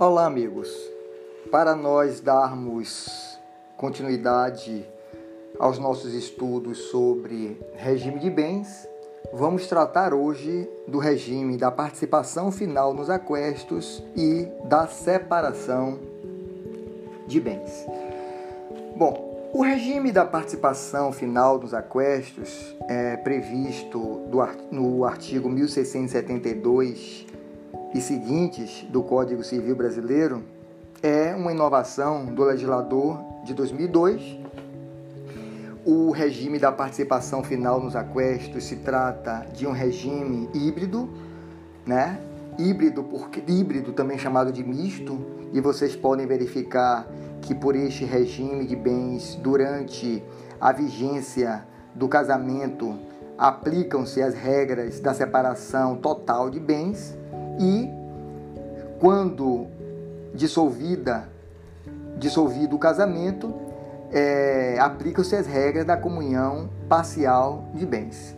Olá, amigos. Para nós darmos continuidade aos nossos estudos sobre regime de bens, vamos tratar hoje do regime da participação final nos aquestos e da separação de bens. Bom, o regime da participação final nos aquestos é previsto no artigo 1672 e seguintes do Código Civil Brasileiro é uma inovação do legislador de 2002. O regime da participação final nos aquestos se trata de um regime híbrido, né? Híbrido, porque híbrido também chamado de misto, e vocês podem verificar que por este regime de bens durante a vigência do casamento aplicam-se as regras da separação total de bens e quando dissolvida, dissolvido o casamento, é, aplicam-se as regras da comunhão parcial de bens.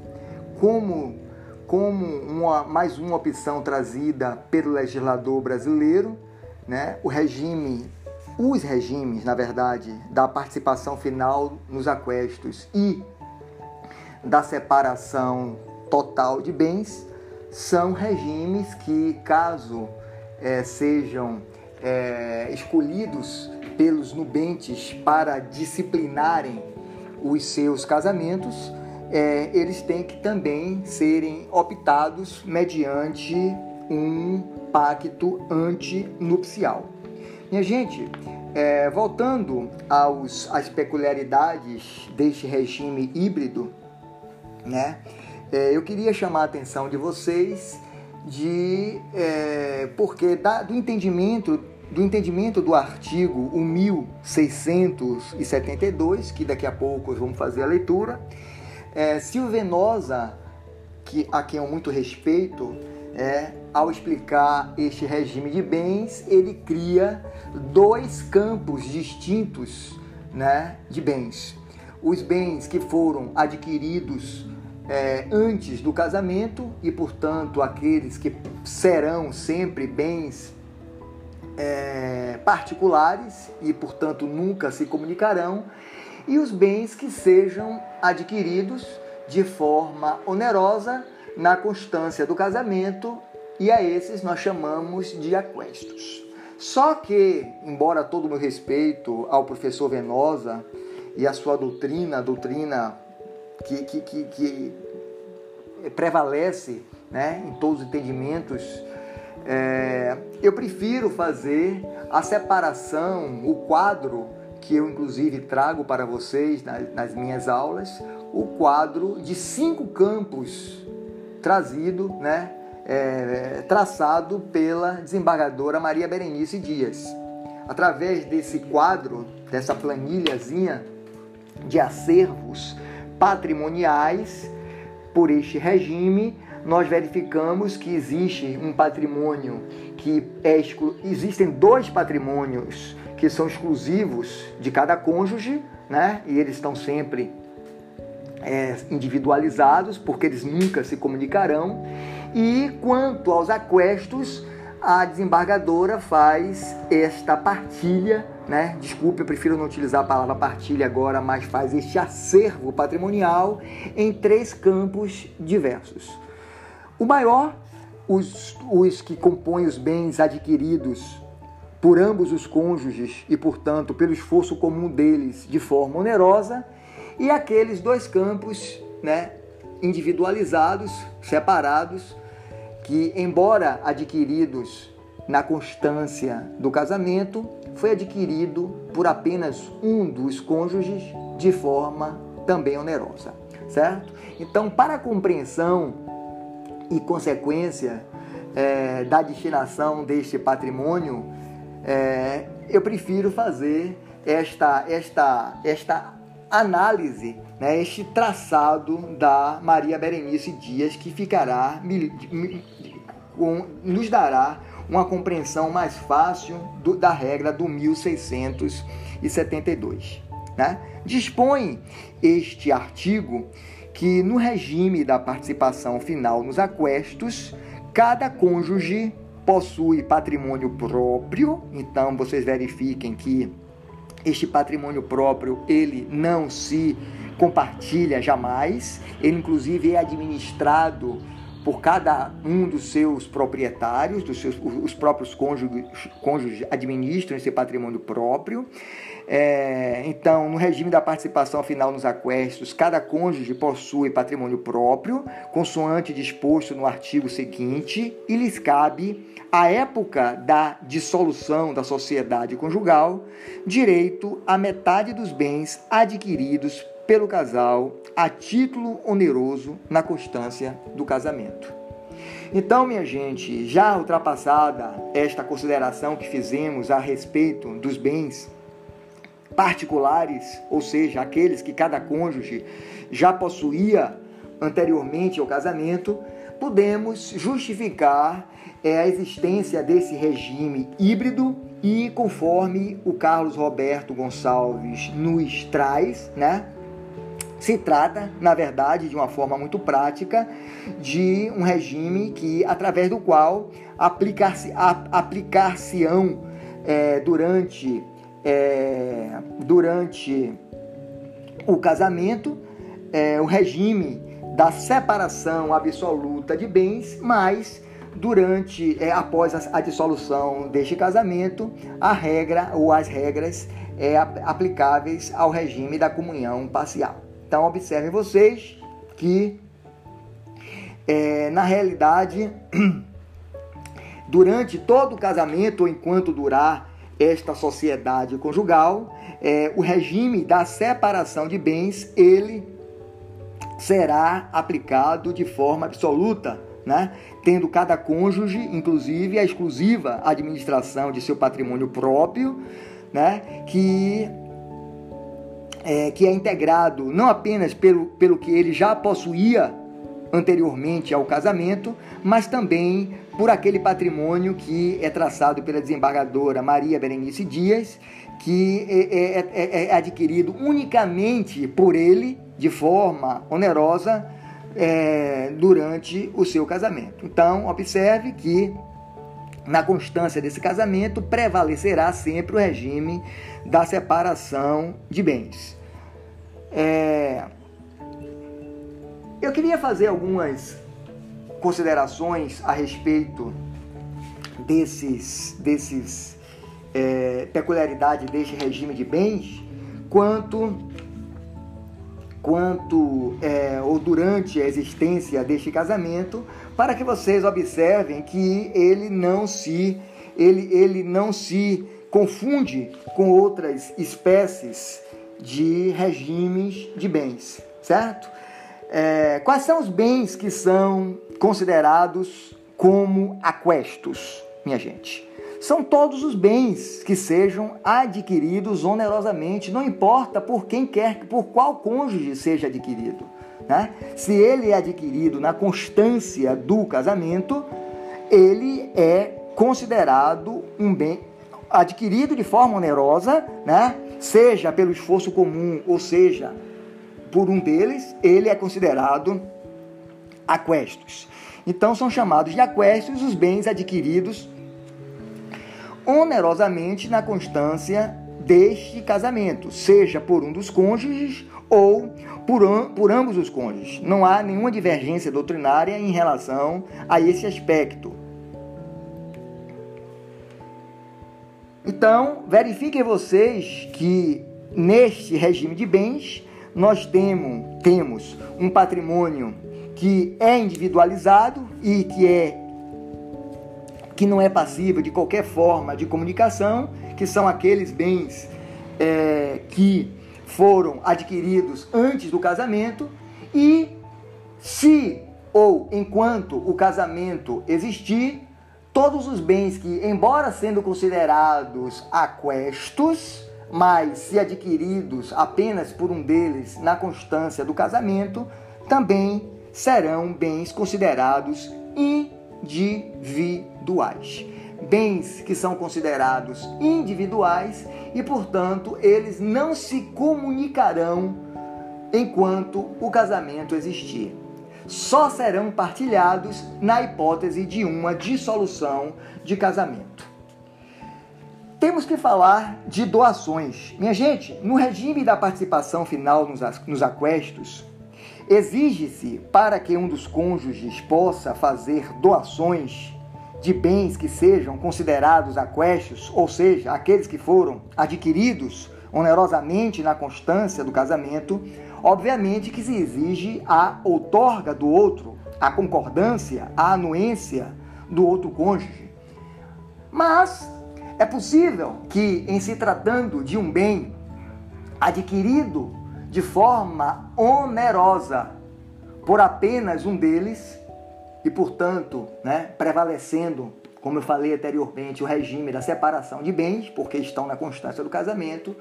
Como, como uma, mais uma opção trazida pelo legislador brasileiro, né, o regime, os regimes, na verdade, da participação final nos aquestos e da separação total de bens são regimes que, caso é, sejam é, escolhidos pelos nubentes para disciplinarem os seus casamentos, é, eles têm que também serem optados mediante um pacto antinupcial. Minha gente, é, voltando aos, às peculiaridades deste regime híbrido, né? É, eu queria chamar a atenção de vocês de é, porque da, do entendimento do entendimento do artigo 1672, que daqui a pouco vamos fazer a leitura, é, Venosa, que, a quem eu muito respeito, é, ao explicar este regime de bens, ele cria dois campos distintos né, de bens. Os bens que foram adquiridos é, antes do casamento e, portanto, aqueles que serão sempre bens é, particulares e, portanto, nunca se comunicarão, e os bens que sejam adquiridos de forma onerosa na constância do casamento, e a esses nós chamamos de aquestos. Só que, embora todo o meu respeito ao professor Venosa e a sua doutrina, doutrina que, que, que, que prevalece né, em todos os entendimentos, é, eu prefiro fazer a separação, o quadro que eu inclusive trago para vocês nas, nas minhas aulas, o quadro de cinco campos trazido, né, é, traçado pela desembargadora Maria Berenice Dias. Através desse quadro, dessa planilhazinha de acervos patrimoniais por este regime, nós verificamos que existe um patrimônio que é exclu... existem dois patrimônios que são exclusivos de cada cônjuge, né? E eles estão sempre é, individualizados, porque eles nunca se comunicarão. E quanto aos aquestos, a desembargadora faz esta partilha né? Desculpe, eu prefiro não utilizar a palavra partilha agora, mas faz este acervo patrimonial em três campos diversos. O maior, os, os que compõem os bens adquiridos por ambos os cônjuges e, portanto, pelo esforço comum deles de forma onerosa, e aqueles dois campos, né, individualizados, separados, que, embora adquiridos na constância do casamento, foi adquirido por apenas um dos cônjuges de forma também onerosa, certo? Então, para a compreensão e consequência é, da destinação deste patrimônio, é, eu prefiro fazer esta, esta, esta análise, né, este traçado da Maria Berenice Dias, que ficará, nos dará uma compreensão mais fácil do, da regra do 1672. Né? Dispõe este artigo que, no regime da participação final nos aquestos, cada cônjuge possui patrimônio próprio, então vocês verifiquem que este patrimônio próprio ele não se compartilha jamais, ele inclusive é administrado por cada um dos seus proprietários, dos seus, os próprios cônjuges, cônjuges administram esse patrimônio próprio. É, então, no regime da participação final nos aquestos, cada cônjuge possui patrimônio próprio, consoante disposto no artigo seguinte, e lhes cabe, à época da dissolução da sociedade conjugal, direito à metade dos bens adquiridos pelo casal a título oneroso na constância do casamento. Então, minha gente, já ultrapassada esta consideração que fizemos a respeito dos bens particulares, ou seja, aqueles que cada cônjuge já possuía anteriormente ao casamento, podemos justificar é, a existência desse regime híbrido e conforme o Carlos Roberto Gonçalves nos traz, né? Se trata, na verdade, de uma forma muito prática, de um regime que, através do qual aplicar-se, aplicar-se-ão é, durante, é, durante o casamento é, o regime da separação absoluta de bens, mas durante, é, após a, a, dissolução deste casamento, a regra ou as regras é, aplicáveis ao regime da comunhão parcial. Então, observem vocês que, é, na realidade, durante todo o casamento, ou enquanto durar esta sociedade conjugal, é, o regime da separação de bens, ele será aplicado de forma absoluta, né? tendo cada cônjuge, inclusive, a exclusiva administração de seu patrimônio próprio, né? que é, que é integrado não apenas pelo, pelo que ele já possuía anteriormente ao casamento, mas também por aquele patrimônio que é traçado pela desembargadora Maria Berenice Dias, que é, é, é, é adquirido unicamente por ele, de forma onerosa, é, durante o seu casamento. Então, observe que na constância desse casamento prevalecerá sempre o regime da separação de bens. É... Eu queria fazer algumas considerações a respeito desses, desses é, peculiaridades deste regime de bens, quanto quanto é, ou durante a existência deste casamento, para que vocês observem que ele não se ele, ele não se confunde com outras espécies de regimes de bens, certo? É, quais são os bens que são considerados como aquestos, minha gente? São todos os bens que sejam adquiridos onerosamente, não importa por quem quer, por qual cônjuge seja adquirido. Né? Se ele é adquirido na constância do casamento, ele é considerado um bem adquirido de forma onerosa, né? seja pelo esforço comum ou seja por um deles, ele é considerado aquestos. Então são chamados de aquestos os bens adquiridos onerosamente na constância deste casamento, seja por um dos cônjuges ou por, por ambos os cônjuges. Não há nenhuma divergência doutrinária em relação a esse aspecto. Então, verifiquem vocês que neste regime de bens nós temos, temos um patrimônio que é individualizado e que é que não é passível de qualquer forma de comunicação, que são aqueles bens é, que foram adquiridos antes do casamento e se ou enquanto o casamento existir, todos os bens que, embora sendo considerados aquestos, mas se adquiridos apenas por um deles na constância do casamento, também serão bens considerados individuais. Bens que são considerados individuais e, portanto, eles não se comunicarão enquanto o casamento existir. só serão partilhados na hipótese de uma dissolução de casamento. Temos que falar de doações. Minha gente, no regime da participação final nos, aquestos, exige-se para que um dos cônjuges possa fazer doações de bens que sejam considerados aquestos, ou seja, aqueles que foram adquiridos onerosamente na constância do casamento, obviamente que se exige a outorga do outro, a concordância, a anuência do outro cônjuge. Mas é possível que, em se tratando de um bem adquirido de forma onerosa por apenas um deles, e portanto, né, prevalecendo, como eu falei anteriormente, o regime da separação de bens, porque estão na constância do casamento,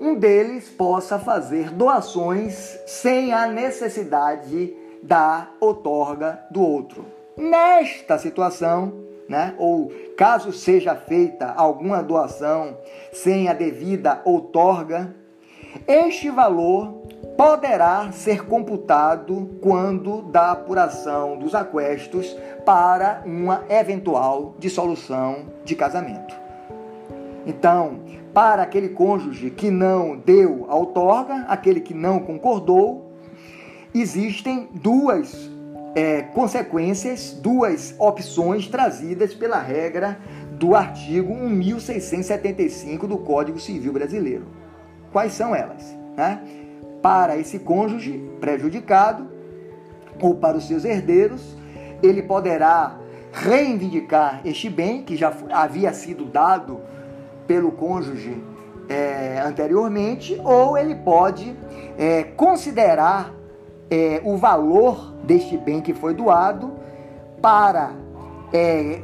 um deles possa fazer doações sem a necessidade da outorga do outro. Nesta situação, né? ou caso seja feita alguma doação sem a devida outorga, este valor poderá ser computado quando da apuração dos aquestos para uma eventual dissolução de casamento. Então, para aquele cônjuge que não deu a outorga, aquele que não concordou, existem duas é, consequências, duas opções trazidas pela regra do artigo 1675 do Código Civil Brasileiro. Quais são elas? Né? Para esse cônjuge prejudicado ou para os seus herdeiros, ele poderá reivindicar este bem que já havia sido dado pelo cônjuge é, anteriormente, ou ele pode é, considerar é, o valor deste bem que foi doado para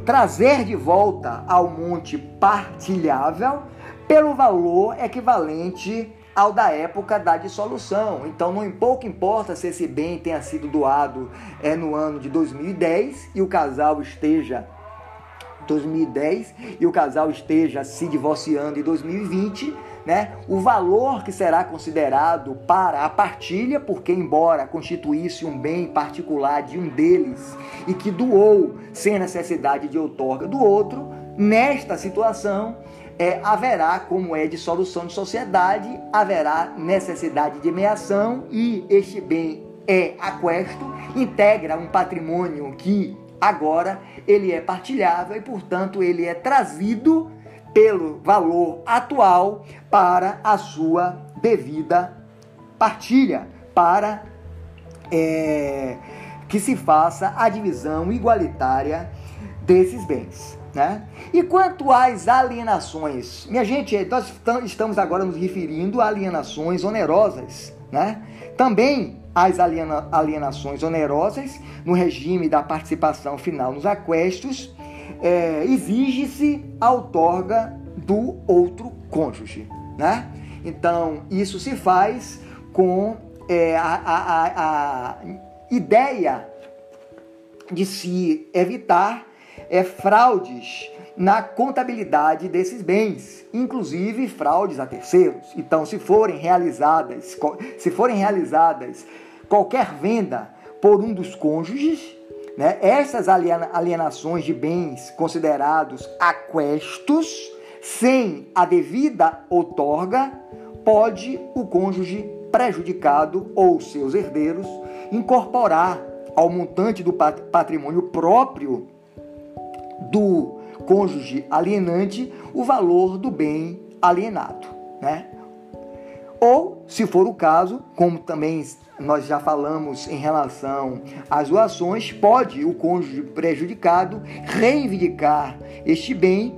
trazer de volta ao monte partilhável pelo valor equivalente ao da época da dissolução. Então não pouco importa se esse bem tenha sido doado é, no ano de 2010 e o casal esteja 2010 e o casal esteja se divorciando em 2020, né, o valor que será considerado para a partilha, porque embora constituísse um bem particular de um deles e que doou sem necessidade de outorga do outro, nesta situação é, haverá, como é de solução de sociedade, haverá necessidade de meação e este bem é aquesto, integra um patrimônio que agora ele é partilhável e, portanto, ele é trazido pelo valor atual para a sua devida partilha, para é, que se faça a divisão igualitária desses bens. Né? E quanto às alienações, minha gente, nós estamos agora nos referindo a alienações onerosas. Né? Também as aliena, alienações onerosas no regime da participação final nos aquestos, é, exige-se a outorga do outro cônjuge. Né? Então, isso se faz com é, a, a, a, ideia de se evitar é, fraudes na contabilidade desses bens, inclusive fraudes a terceiros. Então, se forem realizadas, se forem realizadas qualquer venda por um dos cônjuges, né, essas alienações de bens considerados aquestos, sem a devida outorga, pode o cônjuge prejudicado ou seus herdeiros incorporar ao montante do patrimônio próprio do cônjuge alienante o valor do bem alienado, né? Ou, se for o caso, como também nós já falamos em relação às doações, pode o cônjuge prejudicado reivindicar este bem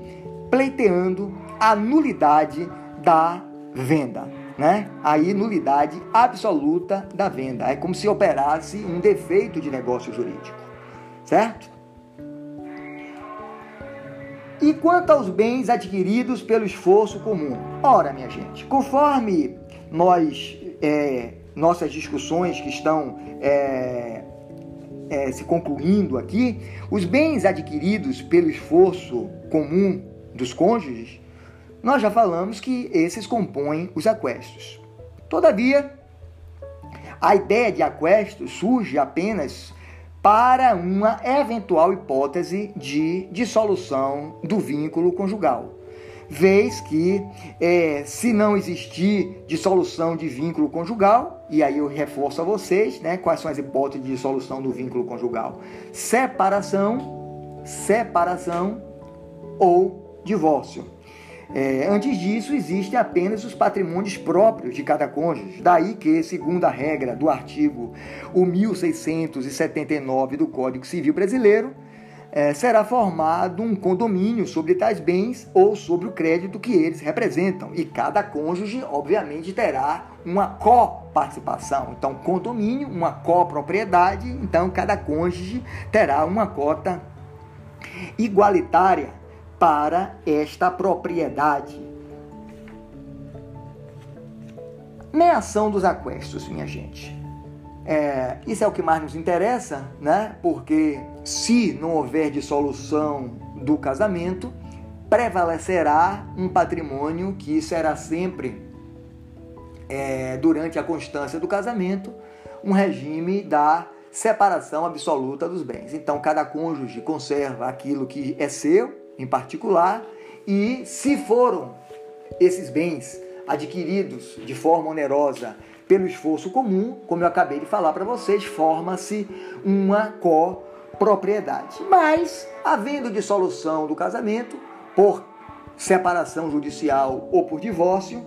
pleiteando a nulidade da venda. Né? Aí, nulidade absoluta da venda. É como se operasse um defeito de negócio jurídico. Certo? E quanto aos bens adquiridos pelo esforço comum? Ora, minha gente, conforme nós é, nossas discussões que estão é, é, se concluindo aqui, os bens adquiridos pelo esforço comum dos cônjuges, nós já falamos que esses compõem os aquestos. Todavia, A ideia de aquesto surge apenas para uma eventual hipótese de dissolução do vínculo conjugal. Vez que, é, se não existir dissolução de vínculo conjugal, e aí eu reforço a vocês né, quais são as hipóteses de dissolução do vínculo conjugal: separação, separação ou divórcio. É, antes disso, existem apenas os patrimônios próprios de cada cônjuge. Daí que, segundo a regra do artigo 1679 do Código Civil Brasileiro, é, será formado um condomínio sobre tais bens ou sobre o crédito que eles representam. E cada cônjuge, obviamente, terá uma coparticipação. Então, condomínio, uma copropriedade, então cada cônjuge terá uma cota igualitária para esta propriedade. Meação dos aquestos, minha gente. É, isso é o que mais nos interessa, né? Porque se não houver dissolução do casamento, prevalecerá um patrimônio que será sempre, é, durante a constância do casamento, um regime da separação absoluta dos bens. Então, cada cônjuge conserva aquilo que é seu em particular, e se foram esses bens adquiridos de forma onerosa pelo esforço comum, como eu acabei de falar para vocês, forma-se uma copropriedade. Mas, havendo dissolução do casamento, por separação judicial ou por divórcio,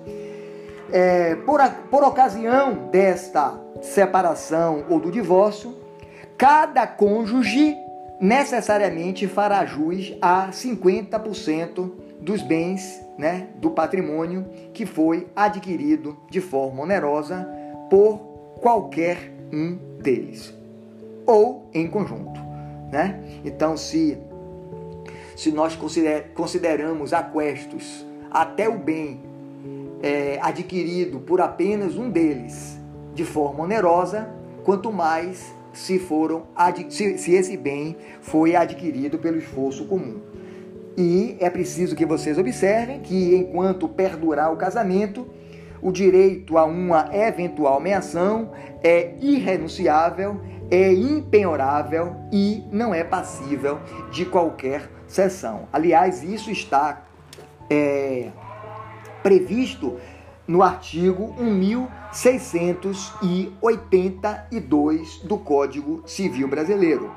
é, por, por ocasião desta separação ou do divórcio, cada cônjuge necessariamente fará jus a 50% dos bens, né, do patrimônio que foi adquirido de forma onerosa por qualquer um deles ou em conjunto, né? Então, se se nós consideramos aquestos até o bem é, adquirido por apenas um deles de forma onerosa, quanto mais se foram se, se esse bem foi adquirido pelo esforço comum. E é preciso que vocês observem que enquanto perdurar o casamento, o direito a uma eventual meação é irrenunciável, é impenhorável e não é passível de qualquer cessão. Aliás, isso está é, previsto no artigo 1682 do Código Civil Brasileiro.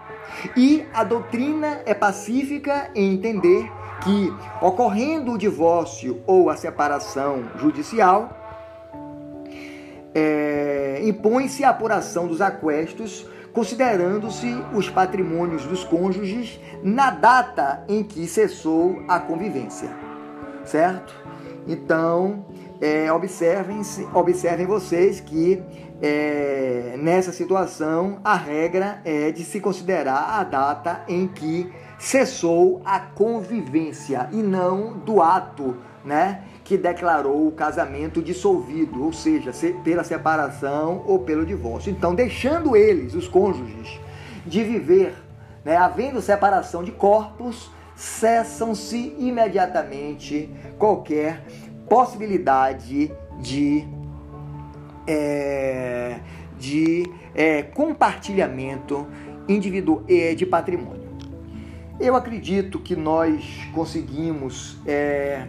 E a doutrina é pacífica em entender que, ocorrendo o divórcio ou a separação judicial, é, impõe-se a apuração dos aquestos, considerando-se os patrimônios dos cônjuges na data em que cessou a convivência. Certo? Então, é, observem, observem vocês que é, nessa situação a regra é de se considerar a data em que cessou a convivência e não do ato, né, que declarou o casamento dissolvido, ou seja, pela separação ou pelo divórcio. Então, deixando eles, os cônjuges, de viver, né, havendo separação de corpos, cessam-se imediatamente qualquer possibilidade de, é, de é, compartilhamento individual é, de patrimônio. Eu acredito que nós conseguimos é,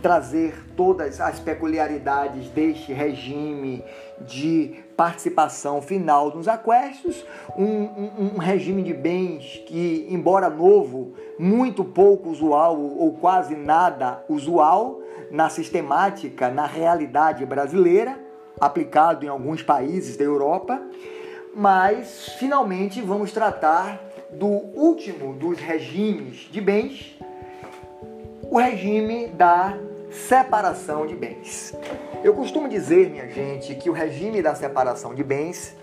trazer todas as peculiaridades deste regime de participação final nos aquestos, um, um, um, regime de bens que, embora novo, muito pouco usual ou quase nada usual, na sistemática, na realidade brasileira, aplicado em alguns países da Europa, mas finalmente vamos tratar do último dos regimes de bens, o regime da separação de bens. Eu costumo dizer, minha gente, que o regime da separação de bens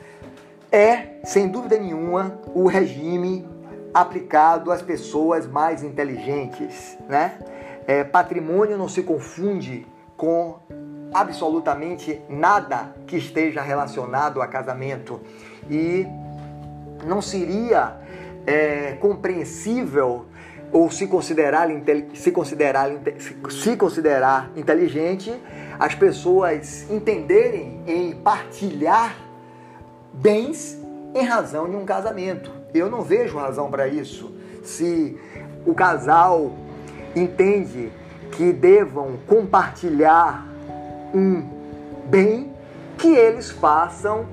é, sem dúvida nenhuma, o regime aplicado às pessoas mais inteligentes, né? É, patrimônio não se confunde com absolutamente nada que esteja relacionado a casamento e não seria é, compreensível ou se considerar, se, considerar, se considerar inteligente as pessoas entenderem em partilhar bens em razão de um casamento. Eu não vejo razão para isso. Se o casal entende que devam compartilhar um bem, que eles façam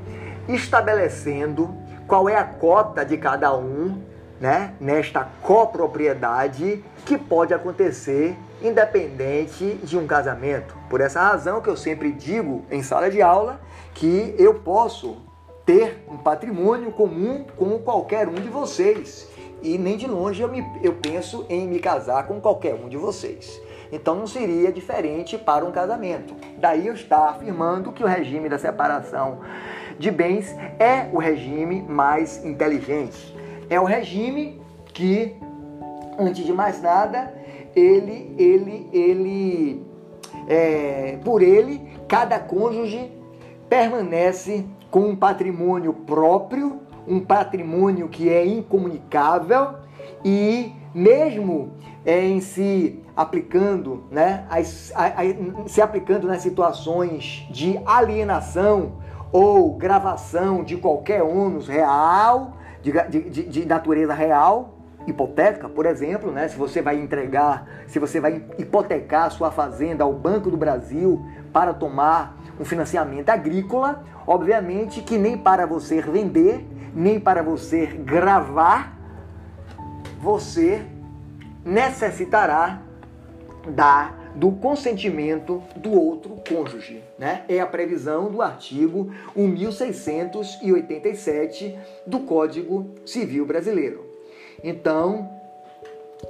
estabelecendo qual é a cota de cada um, né, nesta copropriedade que pode acontecer independente de um casamento. Por essa razão que eu sempre digo em sala de aula que eu posso ter um patrimônio comum com qualquer um de vocês. E nem de longe eu, me, eu penso em me casar com qualquer um de vocês. Então não seria diferente para um casamento. Daí eu estar afirmando que o regime da separação de bens é o regime mais inteligente. É o regime que, antes de mais nada, ele, ele, ele, é, por ele, cada cônjuge permanece com um patrimônio próprio, um patrimônio que é incomunicável e mesmo é, em se aplicando, né, as, a, a, se aplicando nas situações de alienação ou gravação de qualquer ônus real, de, de, de natureza real, hipotética, por exemplo, né? se você vai entregar, se você vai hipotecar sua fazenda ao Banco do Brasil para tomar um financiamento agrícola, obviamente que nem para você vender, nem para você gravar, você necessitará da do consentimento do outro cônjuge, né? É a previsão do artigo 1687 do Código Civil Brasileiro. Então,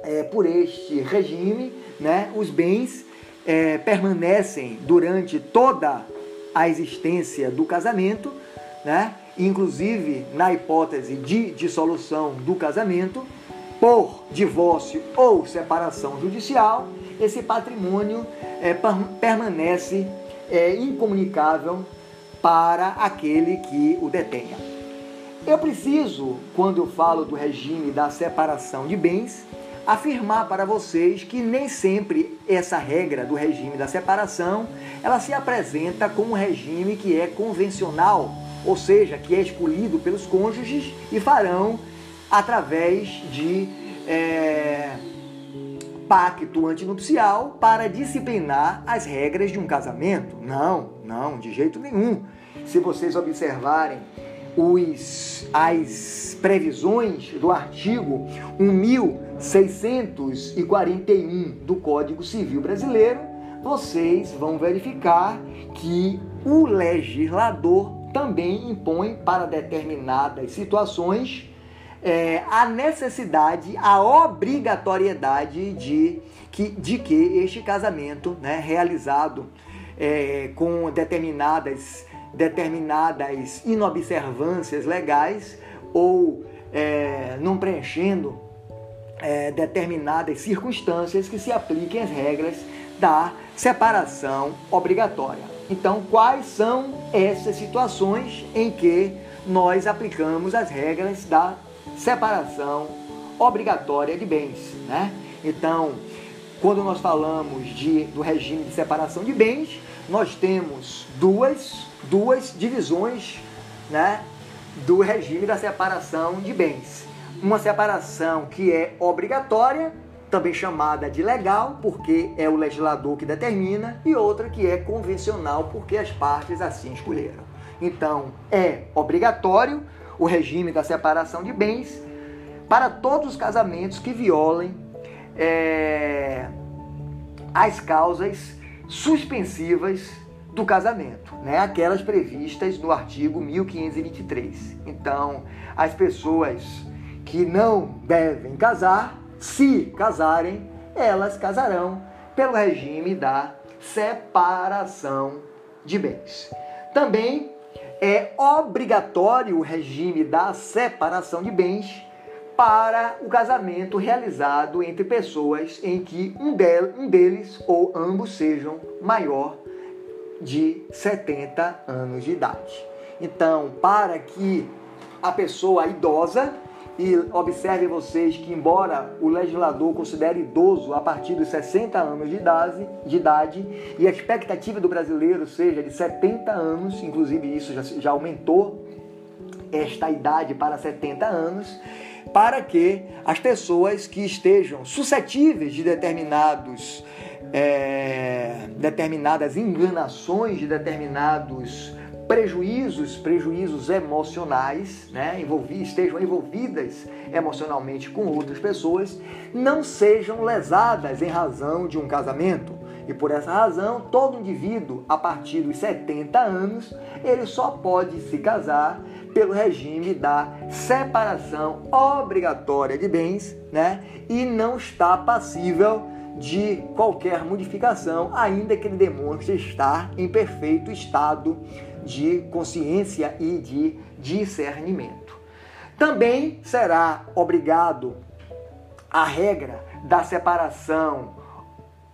é, por este regime, né, os bens é, permanecem durante toda a existência do casamento, né, inclusive na hipótese de dissolução do casamento, por divórcio ou separação judicial, esse patrimônio é, permanece é, incomunicável para aquele que o detenha. Eu preciso, quando eu falo do regime da separação de bens, afirmar para vocês que nem sempre essa regra do regime da separação, ela se apresenta como um regime que é convencional, ou seja, que é escolhido pelos cônjuges e farão através de é, pacto antinupcial para disciplinar as regras de um casamento. Não, não, de jeito nenhum. Se vocês observarem os, as previsões do artigo 1641 do Código Civil Brasileiro, vocês vão verificar que o legislador também impõe para determinadas situações é, a necessidade, a obrigatoriedade de que, de que este casamento, né, realizado é, com determinadas determinadas inobservâncias legais ou é, não preenchendo é, determinadas circunstâncias que se apliquem as regras da separação obrigatória. Então, quais são essas situações em que nós aplicamos as regras da separação obrigatória de bens, né? Então, quando nós falamos de, do regime de separação de bens, nós temos duas duas divisões né, do regime da separação de bens. Uma separação que é obrigatória, também chamada de legal, porque é o legislador que determina, e outra que é convencional, porque as partes assim escolheram. Então, é obrigatório o regime da separação de bens para todos os casamentos que violem é, as causas suspensivas do casamento, né? aquelas previstas no artigo 1523. Então, as pessoas que não devem casar, se casarem, elas casarão pelo regime da separação de bens. Também é obrigatório o regime da separação de bens para o casamento realizado entre pessoas em que um, deles ou ambos sejam maior de 70 anos de idade. Então, para que a pessoa idosa, e observem vocês que, embora o legislador considere idoso a partir dos 60 anos de idade, de idade e a expectativa do brasileiro seja de 70 anos, inclusive isso já, já aumentou esta idade para 70 anos, para que as pessoas que estejam suscetíveis de determinados é, determinadas enganações, de determinados prejuízos, prejuízos emocionais, né, envolvi, estejam envolvidas emocionalmente com outras pessoas, não sejam lesadas em razão de um casamento. E por essa razão, todo indivíduo a partir dos 70 anos, ele só pode se casar pelo regime da separação obrigatória de bens, né? E não está passível de qualquer modificação, ainda que ele demonstre estar em perfeito estado de consciência e de discernimento. Também será obrigado a regra da separação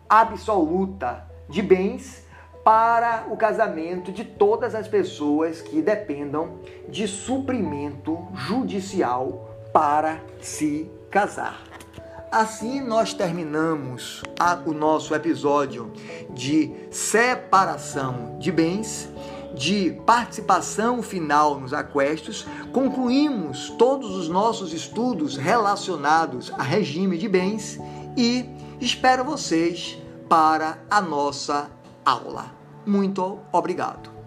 absoluta de bens para o casamento de todas as pessoas que dependam de suprimento judicial para se casar. Assim nós terminamos a, o nosso episódio de separação de bens, de participação final nos aquestos. Concluímos todos os nossos estudos relacionados a regime de bens e espero vocês para a nossa aula. Muito obrigado.